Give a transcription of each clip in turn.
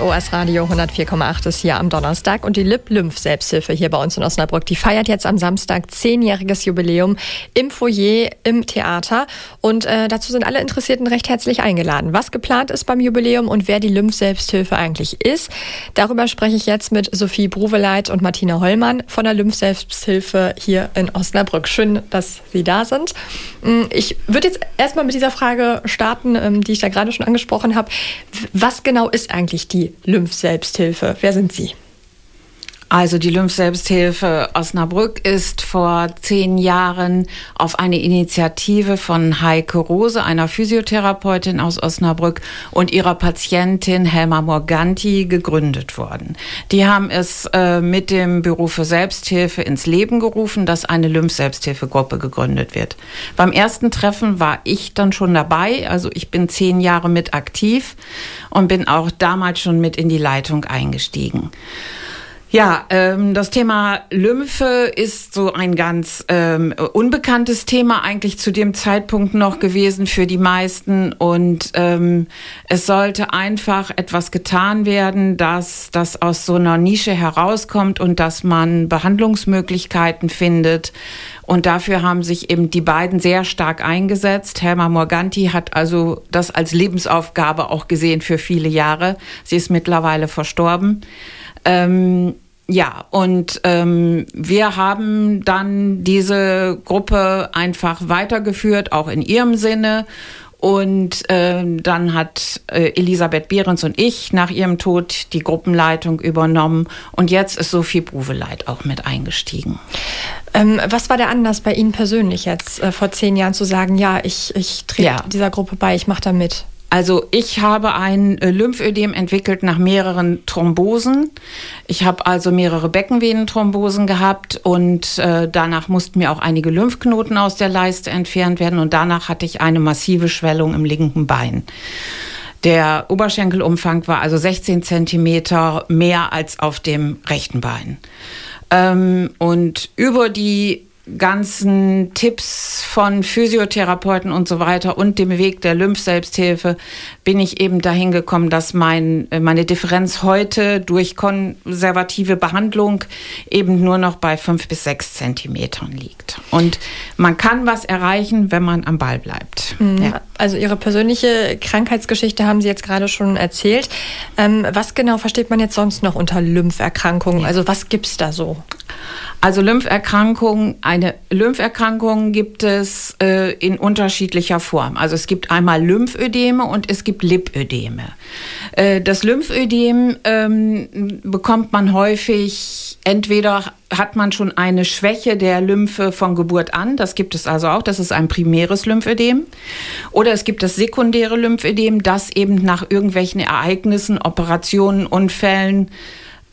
OS Radio 104,8 ist hier am Donnerstag und die Lip-Lymph-Selbsthilfe hier bei uns in Osnabrück, die feiert jetzt am Samstag zehnjähriges Jubiläum im Foyer im Theater und äh, dazu sind alle Interessierten recht herzlich eingeladen. Was geplant ist beim Jubiläum und wer die Lymph-Selbsthilfe eigentlich ist, darüber spreche ich jetzt mit Sophie Bruveleit und Martina Hollmann von der Lymph-Selbsthilfe hier in Osnabrück. Schön, dass Sie da sind. Mm, ich würde jetzt erstmal mit dieser Frage starten, ähm, die ich da gerade schon angesprochen habe. Was genau ist eigentlich die Lymph-Selbsthilfe. Wer sind Sie? Also die Lymph-Selbsthilfe Osnabrück ist vor zehn Jahren auf eine Initiative von Heike Rose, einer Physiotherapeutin aus Osnabrück und ihrer Patientin Helma Morganti gegründet worden. Die haben es äh, mit dem Büro für Selbsthilfe ins Leben gerufen, dass eine Lymph-Selbsthilfegruppe gegründet wird. Beim ersten Treffen war ich dann schon dabei, also ich bin zehn Jahre mit aktiv und bin auch damals schon mit in die Leitung eingestiegen. Ja, ähm, das Thema Lymphe ist so ein ganz ähm, unbekanntes Thema eigentlich zu dem Zeitpunkt noch gewesen für die meisten. Und ähm, es sollte einfach etwas getan werden, dass das aus so einer Nische herauskommt und dass man Behandlungsmöglichkeiten findet. Und dafür haben sich eben die beiden sehr stark eingesetzt. Helma Morganti hat also das als Lebensaufgabe auch gesehen für viele Jahre. Sie ist mittlerweile verstorben. Ähm, ja, und ähm, wir haben dann diese Gruppe einfach weitergeführt, auch in ihrem Sinne. Und äh, dann hat äh, Elisabeth Behrens und ich nach ihrem Tod die Gruppenleitung übernommen. Und jetzt ist Sophie Bruveleit auch mit eingestiegen. Ähm, was war der Anlass bei Ihnen persönlich jetzt äh, vor zehn Jahren zu sagen, ja, ich, ich trete ja. dieser Gruppe bei, ich mache da mit? Also ich habe ein äh, Lymphödem entwickelt nach mehreren Thrombosen. Ich habe also mehrere Beckenvenenthrombosen gehabt und äh, danach mussten mir auch einige Lymphknoten aus der Leiste entfernt werden und danach hatte ich eine massive Schwellung im linken Bein. Der Oberschenkelumfang war also 16 Zentimeter mehr als auf dem rechten Bein. Ähm, und über die ganzen Tipps von Physiotherapeuten und so weiter und dem Weg der Lymphselbsthilfe bin ich eben dahin gekommen, dass mein, äh, meine Differenz heute durch konservative Behandlung eben nur noch bei fünf bis sechs Zentimetern liegt. Und man kann was erreichen, wenn man am Ball bleibt. Mhm. Ja. Also Ihre persönliche Krankheitsgeschichte haben Sie jetzt gerade schon erzählt. Ähm, was genau versteht man jetzt sonst noch unter Lympherkrankungen? Ja. Also was gibt's da so? Also Lympherkrankungen, eine Lympherkrankung gibt es äh, in unterschiedlicher Form. Also es gibt einmal Lymphödeme und es gibt Lipödeme. Äh, das Lymphödem ähm, bekommt man häufig, entweder hat man schon eine Schwäche der Lymphe von Geburt an, das gibt es also auch, das ist ein primäres Lymphödem. Oder es gibt das sekundäre Lymphödem, das eben nach irgendwelchen Ereignissen, Operationen, Unfällen,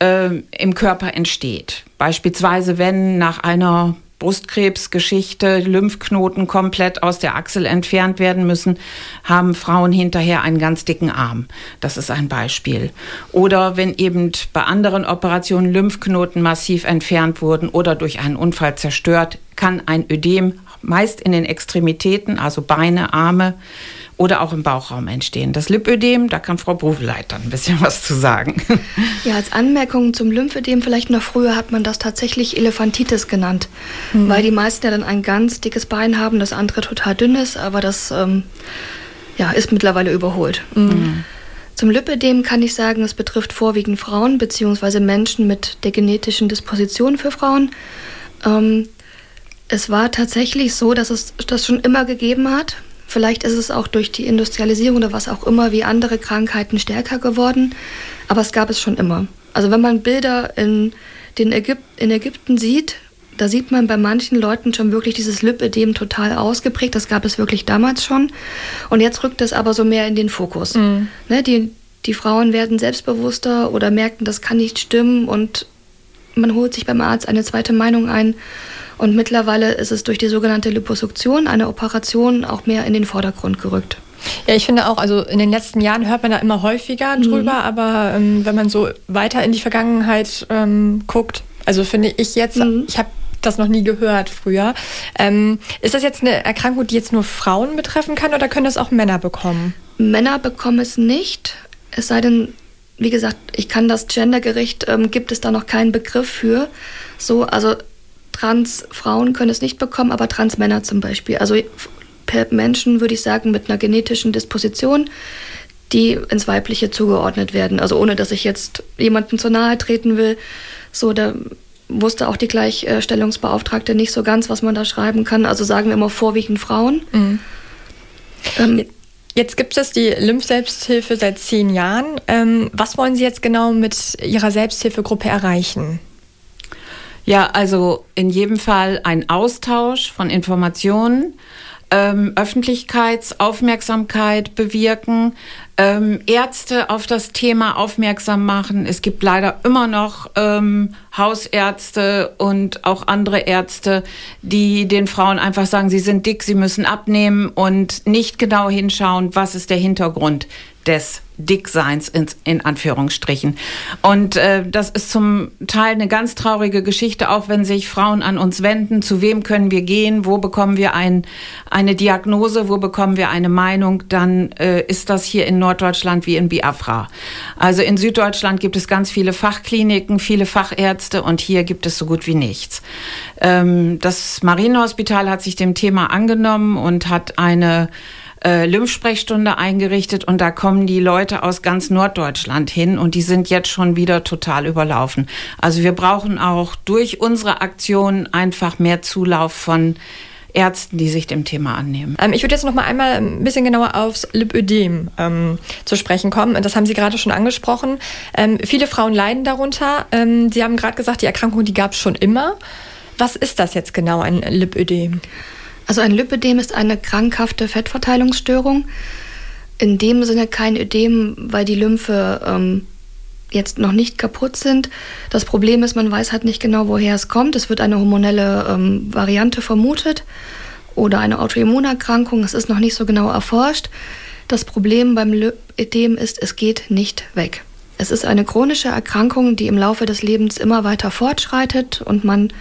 äh, im Körper entsteht. Beispielsweise, wenn nach einer Brustkrebsgeschichte Lymphknoten komplett aus der Achsel entfernt werden müssen, haben Frauen hinterher einen ganz dicken Arm. Das ist ein Beispiel. Oder wenn eben bei anderen Operationen Lymphknoten massiv entfernt wurden oder durch einen Unfall zerstört, kann ein Ödem meist in den Extremitäten, also Beine, Arme, oder auch im Bauchraum entstehen. Das Lipödem, da kann Frau Bruveleit dann ein bisschen was zu sagen. Ja, als Anmerkung zum Lymphödem, vielleicht noch früher hat man das tatsächlich Elefantitis genannt, mhm. weil die meisten ja dann ein ganz dickes Bein haben, das andere total dünn ist, aber das ähm, ja, ist mittlerweile überholt. Mhm. Zum Lipödem kann ich sagen, es betrifft vorwiegend Frauen bzw. Menschen mit der genetischen Disposition für Frauen. Ähm, es war tatsächlich so, dass es das schon immer gegeben hat. Vielleicht ist es auch durch die Industrialisierung oder was auch immer wie andere Krankheiten stärker geworden, aber es gab es schon immer. Also wenn man Bilder in, den Ägyp in Ägypten sieht, da sieht man bei manchen Leuten schon wirklich dieses Lipödem total ausgeprägt. Das gab es wirklich damals schon. Und jetzt rückt es aber so mehr in den Fokus. Mhm. Ne, die, die Frauen werden selbstbewusster oder merken, das kann nicht stimmen und man holt sich beim Arzt eine zweite Meinung ein. Und mittlerweile ist es durch die sogenannte Liposuktion, eine Operation, auch mehr in den Vordergrund gerückt. Ja, ich finde auch, also in den letzten Jahren hört man da immer häufiger mhm. drüber, mhm. aber ähm, wenn man so weiter in die Vergangenheit ähm, guckt, also finde ich jetzt, mhm. ich habe das noch nie gehört früher. Ähm, ist das jetzt eine Erkrankung, die jetzt nur Frauen betreffen kann oder können das auch Männer bekommen? Männer bekommen es nicht, es sei denn, wie gesagt, ich kann das gendergerecht, ähm, gibt es da noch keinen Begriff für. So, also Transfrauen können es nicht bekommen, aber Transmänner zum Beispiel. Also Menschen, würde ich sagen, mit einer genetischen Disposition, die ins Weibliche zugeordnet werden. Also ohne, dass ich jetzt jemandem zu nahe treten will. So, da wusste auch die Gleichstellungsbeauftragte nicht so ganz, was man da schreiben kann. Also sagen wir immer vorwiegend Frauen. Mhm. Ähm, Jetzt gibt es die Lymphselbsthilfe seit zehn Jahren. Ähm, was wollen Sie jetzt genau mit Ihrer Selbsthilfegruppe erreichen? Ja, also in jedem Fall ein Austausch von Informationen, ähm, Öffentlichkeitsaufmerksamkeit bewirken, ähm, Ärzte auf das Thema aufmerksam machen. Es gibt leider immer noch ähm, Hausärzte und auch andere Ärzte, die den Frauen einfach sagen, sie sind dick, sie müssen abnehmen und nicht genau hinschauen, was ist der Hintergrund des Dickseins in, in Anführungsstrichen. Und äh, das ist zum Teil eine ganz traurige Geschichte, auch wenn sich Frauen an uns wenden. Zu wem können wir gehen? Wo bekommen wir ein, eine Diagnose? Wo bekommen wir eine Meinung? Dann äh, ist das hier in Norddeutschland wie in Biafra. Also in Süddeutschland gibt es ganz viele Fachkliniken, viele Fachärzte und hier gibt es so gut wie nichts. Ähm, das Marienhospital hat sich dem Thema angenommen und hat eine äh, Lymphsprechstunde eingerichtet und da kommen die Leute aus ganz Norddeutschland hin und die sind jetzt schon wieder total überlaufen. Also wir brauchen auch durch unsere Aktion einfach mehr Zulauf von Ärzten, die sich dem Thema annehmen. Ähm, ich würde jetzt noch mal einmal ein bisschen genauer aufs Lipödem ähm, zu sprechen kommen. Das haben Sie gerade schon angesprochen. Ähm, viele Frauen leiden darunter. Ähm, Sie haben gerade gesagt, die Erkrankung, die gab es schon immer. Was ist das jetzt genau, ein Lipödem? Also ein Lipödem ist eine krankhafte Fettverteilungsstörung. In dem Sinne kein Ödem, weil die Lymphe ähm, jetzt noch nicht kaputt sind. Das Problem ist, man weiß halt nicht genau, woher es kommt. Es wird eine hormonelle ähm, Variante vermutet oder eine Autoimmunerkrankung. Es ist noch nicht so genau erforscht. Das Problem beim Lipödem ist, es geht nicht weg. Es ist eine chronische Erkrankung, die im Laufe des Lebens immer weiter fortschreitet und man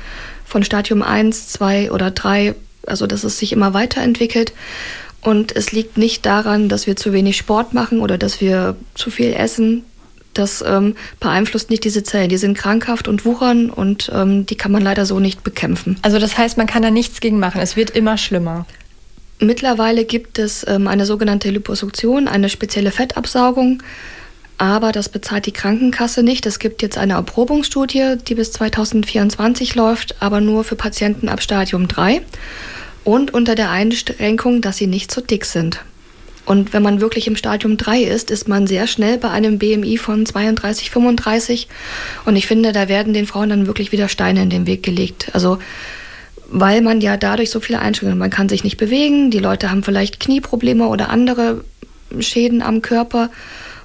von Stadium 1, 2 oder 3 also dass es sich immer weiterentwickelt. Und es liegt nicht daran, dass wir zu wenig Sport machen oder dass wir zu viel essen. Das ähm, beeinflusst nicht diese Zellen. Die sind krankhaft und wuchern und ähm, die kann man leider so nicht bekämpfen. Also das heißt, man kann da nichts gegen machen. Es wird immer schlimmer. Mittlerweile gibt es ähm, eine sogenannte Liposuktion, eine spezielle Fettabsaugung aber das bezahlt die Krankenkasse nicht. Es gibt jetzt eine Erprobungsstudie, die bis 2024 läuft, aber nur für Patienten ab Stadium 3 und unter der Einschränkung, dass sie nicht zu dick sind. Und wenn man wirklich im Stadium 3 ist, ist man sehr schnell bei einem BMI von 32, 35. Und ich finde, da werden den Frauen dann wirklich wieder Steine in den Weg gelegt. Also, weil man ja dadurch so viele Einschränkungen, man kann sich nicht bewegen, die Leute haben vielleicht Knieprobleme oder andere Schäden am Körper.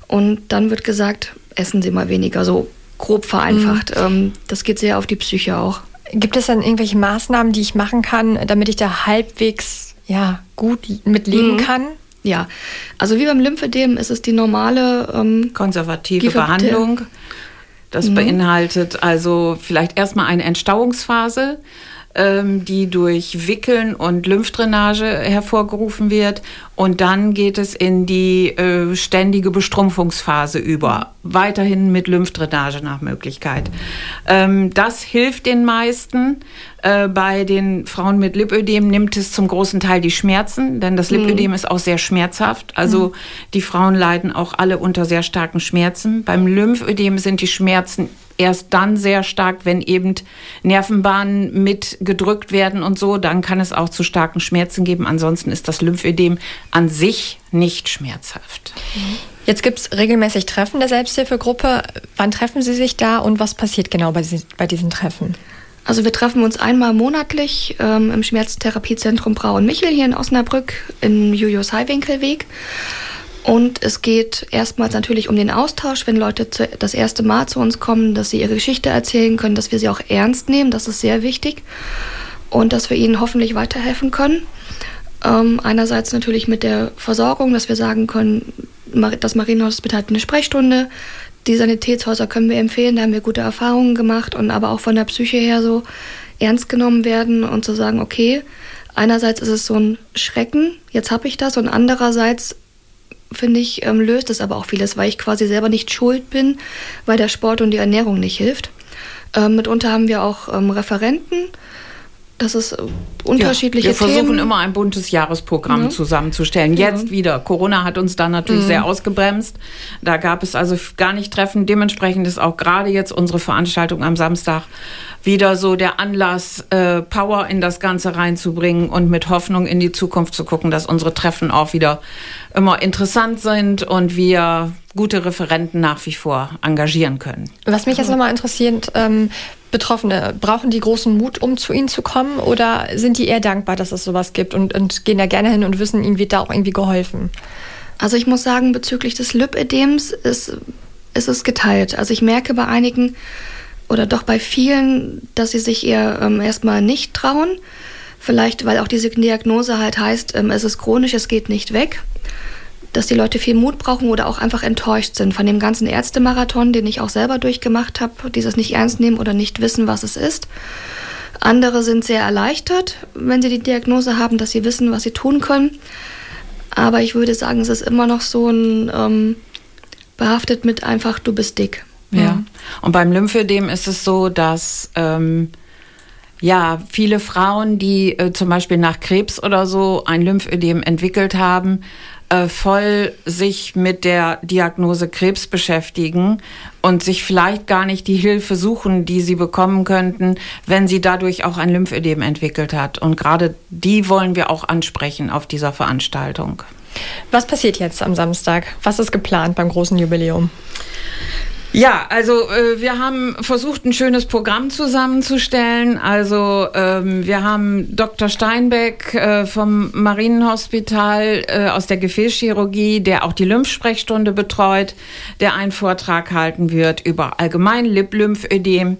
Und dann wird gesagt, essen Sie mal weniger, so grob vereinfacht. Mhm. das geht sehr auf die Psyche auch. Gibt es dann irgendwelche Maßnahmen, die ich machen kann, damit ich da halbwegs ja, gut mit leben mhm. kann? Ja, also wie beim Lymphedem ist es die normale ähm, konservative Behandlung. Das mhm. beinhaltet also vielleicht erstmal eine Entstauungsphase ähm, die durch Wickeln und Lymphdrainage hervorgerufen wird. Und dann geht es in die äh, ständige Bestrumpfungsphase über. Weiterhin mit Lymphdrainage nach Möglichkeit. Ähm, das hilft den meisten. Äh, bei den Frauen mit Lipödem nimmt es zum großen Teil die Schmerzen, denn das mhm. Lipödem mhm. ist auch sehr schmerzhaft. Also mhm. die Frauen leiden auch alle unter sehr starken Schmerzen. Beim Lymphödem sind die Schmerzen erst dann sehr stark, wenn eben Nervenbahnen mit gedrückt werden und so, dann kann es auch zu starken Schmerzen geben. Ansonsten ist das Lymphödem an sich nicht schmerzhaft. Jetzt gibt es regelmäßig Treffen der Selbsthilfegruppe. Wann treffen Sie sich da und was passiert genau bei, bei diesen Treffen? Also wir treffen uns einmal monatlich ähm, im Schmerztherapiezentrum Brau und Michel hier in Osnabrück im Julius Heiwinkelweg. Und es geht erstmals natürlich um den Austausch, wenn Leute das erste Mal zu uns kommen, dass sie ihre Geschichte erzählen können, dass wir sie auch ernst nehmen, das ist sehr wichtig. Und dass wir ihnen hoffentlich weiterhelfen können. Ähm, einerseits natürlich mit der Versorgung, dass wir sagen können, das Marienhospital hat eine Sprechstunde, die Sanitätshäuser können wir empfehlen, da haben wir gute Erfahrungen gemacht und aber auch von der Psyche her so ernst genommen werden und zu sagen, okay, einerseits ist es so ein Schrecken, jetzt habe ich das und andererseits finde ich, ähm, löst es aber auch vieles, weil ich quasi selber nicht schuld bin, weil der Sport und die Ernährung nicht hilft. Ähm, mitunter haben wir auch ähm, Referenten, das ist äh, unterschiedliche ja, wir versuchen Themen. immer ein buntes Jahresprogramm ja. zusammenzustellen. Jetzt ja. wieder. Corona hat uns da natürlich mhm. sehr ausgebremst. Da gab es also gar nicht Treffen. Dementsprechend ist auch gerade jetzt unsere Veranstaltung am Samstag wieder so der Anlass, äh, Power in das Ganze reinzubringen und mit Hoffnung in die Zukunft zu gucken, dass unsere Treffen auch wieder immer interessant sind und wir gute Referenten nach wie vor engagieren können. Was mich jetzt nochmal interessiert, ähm, Betroffene, brauchen die großen Mut, um zu Ihnen zu kommen oder sind die eher dankbar, dass es sowas gibt und, und gehen da gerne hin und wissen, ihnen wird da auch irgendwie geholfen? Also ich muss sagen, bezüglich des Lipödems ist, ist es geteilt. Also ich merke bei einigen oder doch bei vielen, dass sie sich eher ähm, erstmal nicht trauen. Vielleicht, weil auch diese Diagnose halt heißt, ähm, es ist chronisch, es geht nicht weg dass die Leute viel Mut brauchen oder auch einfach enttäuscht sind von dem ganzen Ärztemarathon, den ich auch selber durchgemacht habe, dieses nicht ernst nehmen oder nicht wissen, was es ist. Andere sind sehr erleichtert, wenn sie die Diagnose haben, dass sie wissen, was sie tun können. Aber ich würde sagen, es ist immer noch so ein ähm, behaftet mit einfach, du bist dick. Ja. Und beim Lymphödem ist es so, dass ähm, ja viele Frauen, die äh, zum Beispiel nach Krebs oder so ein Lymphödem entwickelt haben, äh, voll sich mit der Diagnose Krebs beschäftigen und sich vielleicht gar nicht die Hilfe suchen, die sie bekommen könnten, wenn sie dadurch auch ein Lymphödem entwickelt hat. Und gerade die wollen wir auch ansprechen auf dieser Veranstaltung. Was passiert jetzt am Samstag? Was ist geplant beim großen Jubiläum? Ja, also äh, wir haben versucht, ein schönes Programm zusammenzustellen. Also ähm, wir haben Dr. Steinbeck äh, vom Marienhospital äh, aus der Gefäßchirurgie, der auch die Lymphsprechstunde betreut, der einen Vortrag halten wird über allgemein Lip-Lymphödem.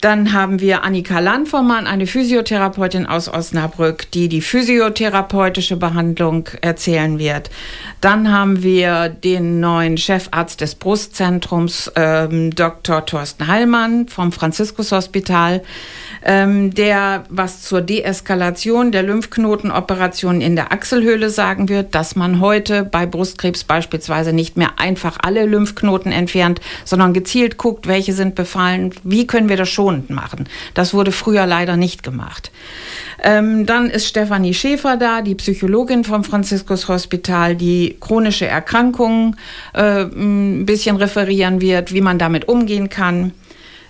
Dann haben wir Annika Landvormann, eine Physiotherapeutin aus Osnabrück, die die physiotherapeutische Behandlung erzählen wird. Dann haben wir den neuen Chefarzt des Brustzentrums, äh, ähm, Dr. Thorsten Heilmann vom Franziskus-Hospital, ähm, der was zur Deeskalation der Lymphknotenoperationen in der Achselhöhle sagen wird, dass man heute bei Brustkrebs beispielsweise nicht mehr einfach alle Lymphknoten entfernt, sondern gezielt guckt, welche sind befallen, wie können wir das schonend machen. Das wurde früher leider nicht gemacht. Ähm, dann ist Stefanie Schäfer da, die Psychologin vom Franziskus Hospital, die chronische Erkrankungen äh, ein bisschen referieren wird, wie man damit umgehen kann.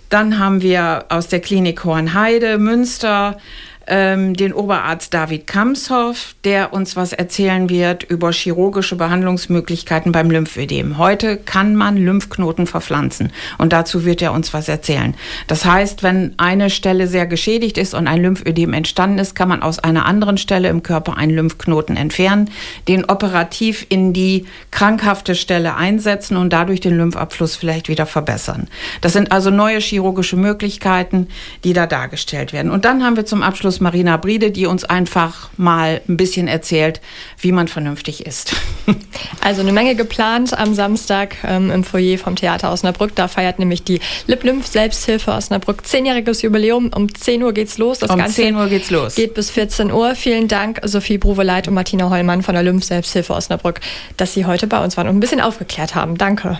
Dann haben wir aus der Klinik Hohenheide, Münster, ähm, den Oberarzt David Kamshoff, der uns was erzählen wird über chirurgische Behandlungsmöglichkeiten beim Lymphödem. Heute kann man Lymphknoten verpflanzen und dazu wird er uns was erzählen. Das heißt, wenn eine Stelle sehr geschädigt ist und ein Lymphödem entstanden ist, kann man aus einer anderen Stelle im Körper einen Lymphknoten entfernen, den operativ in die krankhafte Stelle einsetzen und dadurch den Lymphabfluss vielleicht wieder verbessern. Das sind also neue chirurgische Möglichkeiten, die da dargestellt werden. Und dann haben wir zum Abschluss Plus Marina Briede, die uns einfach mal ein bisschen erzählt, wie man vernünftig isst. Also eine Menge geplant am Samstag ähm, im Foyer vom Theater Osnabrück. Da feiert nämlich die Lip-Lymph Selbsthilfe Osnabrück zehnjähriges Jubiläum. Um 10 Uhr geht's los. Das um Ganze 10 Uhr geht's los. Geht bis 14 Uhr. Vielen Dank, Sophie Bruveleit und Martina Hollmann von der Lymph Selbsthilfe Osnabrück, dass Sie heute bei uns waren und ein bisschen aufgeklärt haben. Danke.